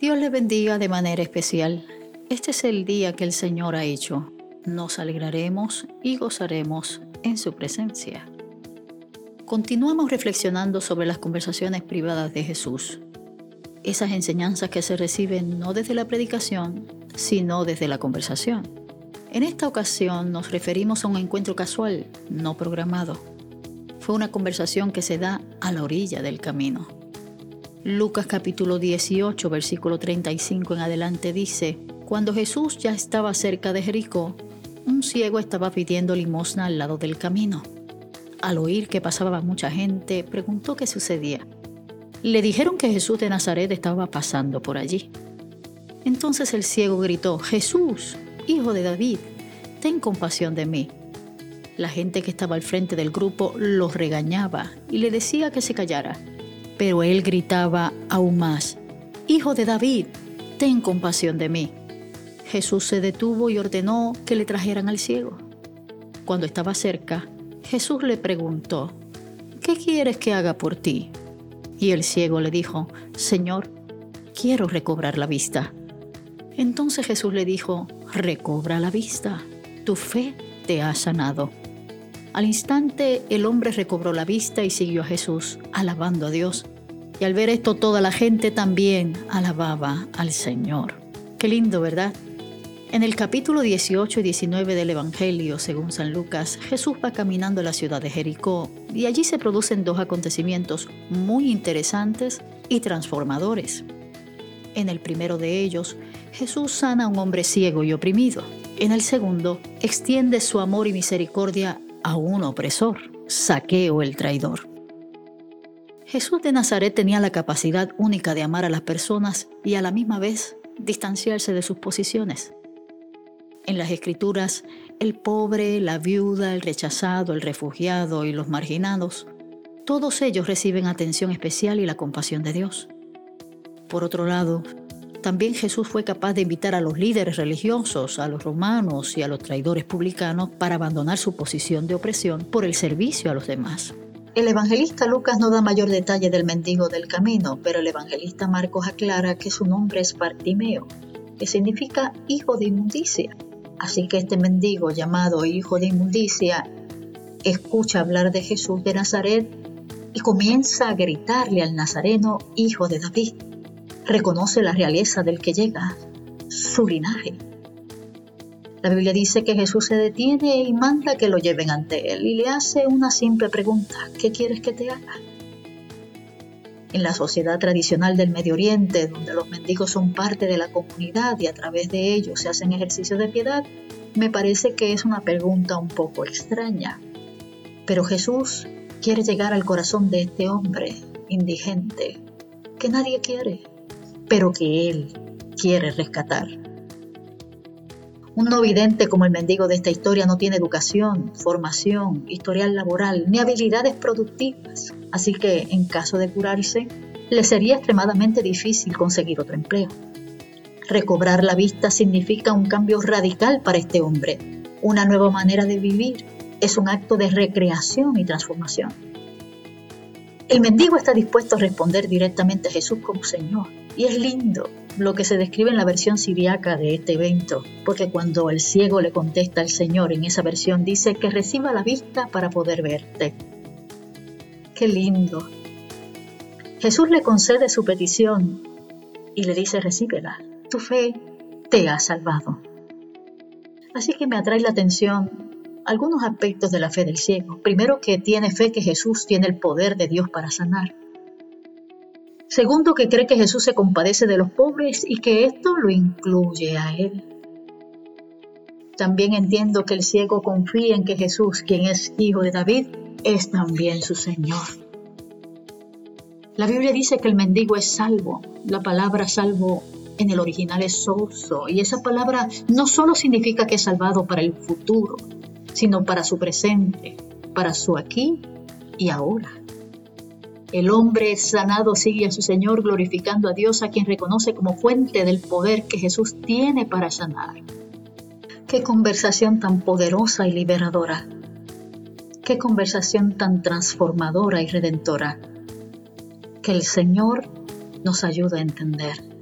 Dios le bendiga de manera especial. Este es el día que el Señor ha hecho. Nos alegraremos y gozaremos en su presencia. Continuamos reflexionando sobre las conversaciones privadas de Jesús. Esas enseñanzas que se reciben no desde la predicación, sino desde la conversación. En esta ocasión nos referimos a un encuentro casual, no programado. Fue una conversación que se da a la orilla del camino. Lucas capítulo 18, versículo 35 en adelante dice, Cuando Jesús ya estaba cerca de Jericó, un ciego estaba pidiendo limosna al lado del camino. Al oír que pasaba mucha gente, preguntó qué sucedía. Le dijeron que Jesús de Nazaret estaba pasando por allí. Entonces el ciego gritó, Jesús, hijo de David, ten compasión de mí. La gente que estaba al frente del grupo lo regañaba y le decía que se callara. Pero él gritaba aún más, Hijo de David, ten compasión de mí. Jesús se detuvo y ordenó que le trajeran al ciego. Cuando estaba cerca, Jesús le preguntó, ¿qué quieres que haga por ti? Y el ciego le dijo, Señor, quiero recobrar la vista. Entonces Jesús le dijo, recobra la vista, tu fe te ha sanado. Al instante el hombre recobró la vista y siguió a Jesús, alabando a Dios. Y al ver esto toda la gente también alababa al Señor. Qué lindo, ¿verdad? En el capítulo 18 y 19 del Evangelio, según San Lucas, Jesús va caminando a la ciudad de Jericó y allí se producen dos acontecimientos muy interesantes y transformadores. En el primero de ellos, Jesús sana a un hombre ciego y oprimido. En el segundo, extiende su amor y misericordia a un opresor, Saqueo el traidor. Jesús de Nazaret tenía la capacidad única de amar a las personas y a la misma vez distanciarse de sus posiciones. En las escrituras, el pobre, la viuda, el rechazado, el refugiado y los marginados, todos ellos reciben atención especial y la compasión de Dios. Por otro lado, también Jesús fue capaz de invitar a los líderes religiosos, a los romanos y a los traidores publicanos para abandonar su posición de opresión por el servicio a los demás. El evangelista Lucas no da mayor detalle del mendigo del camino, pero el evangelista Marcos aclara que su nombre es Bartimeo, que significa hijo de inmundicia. Así que este mendigo llamado hijo de inmundicia escucha hablar de Jesús de Nazaret y comienza a gritarle al nazareno hijo de David reconoce la realeza del que llega, su linaje. La Biblia dice que Jesús se detiene y manda que lo lleven ante él y le hace una simple pregunta, ¿qué quieres que te haga? En la sociedad tradicional del Medio Oriente, donde los mendigos son parte de la comunidad y a través de ellos se hacen ejercicios de piedad, me parece que es una pregunta un poco extraña. Pero Jesús quiere llegar al corazón de este hombre indigente que nadie quiere, pero que Él quiere rescatar. Un no vidente como el mendigo de esta historia no tiene educación, formación, historial laboral, ni habilidades productivas, así que en caso de curarse, le sería extremadamente difícil conseguir otro empleo. Recobrar la vista significa un cambio radical para este hombre, una nueva manera de vivir, es un acto de recreación y transformación. El mendigo está dispuesto a responder directamente a Jesús como Señor, y es lindo lo que se describe en la versión siriaca de este evento, porque cuando el ciego le contesta al Señor en esa versión dice que reciba la vista para poder verte. Qué lindo. Jesús le concede su petición y le dice recíbela. Tu fe te ha salvado. Así que me atrae la atención algunos aspectos de la fe del ciego. Primero que tiene fe que Jesús tiene el poder de Dios para sanar. Segundo, que cree que Jesús se compadece de los pobres y que esto lo incluye a él. También entiendo que el ciego confía en que Jesús, quien es hijo de David, es también su Señor. La Biblia dice que el mendigo es salvo. La palabra salvo en el original es soso y esa palabra no solo significa que es salvado para el futuro, sino para su presente, para su aquí y ahora. El hombre sanado sigue a su Señor glorificando a Dios a quien reconoce como fuente del poder que Jesús tiene para sanar. Qué conversación tan poderosa y liberadora. Qué conversación tan transformadora y redentora. Que el Señor nos ayude a entender.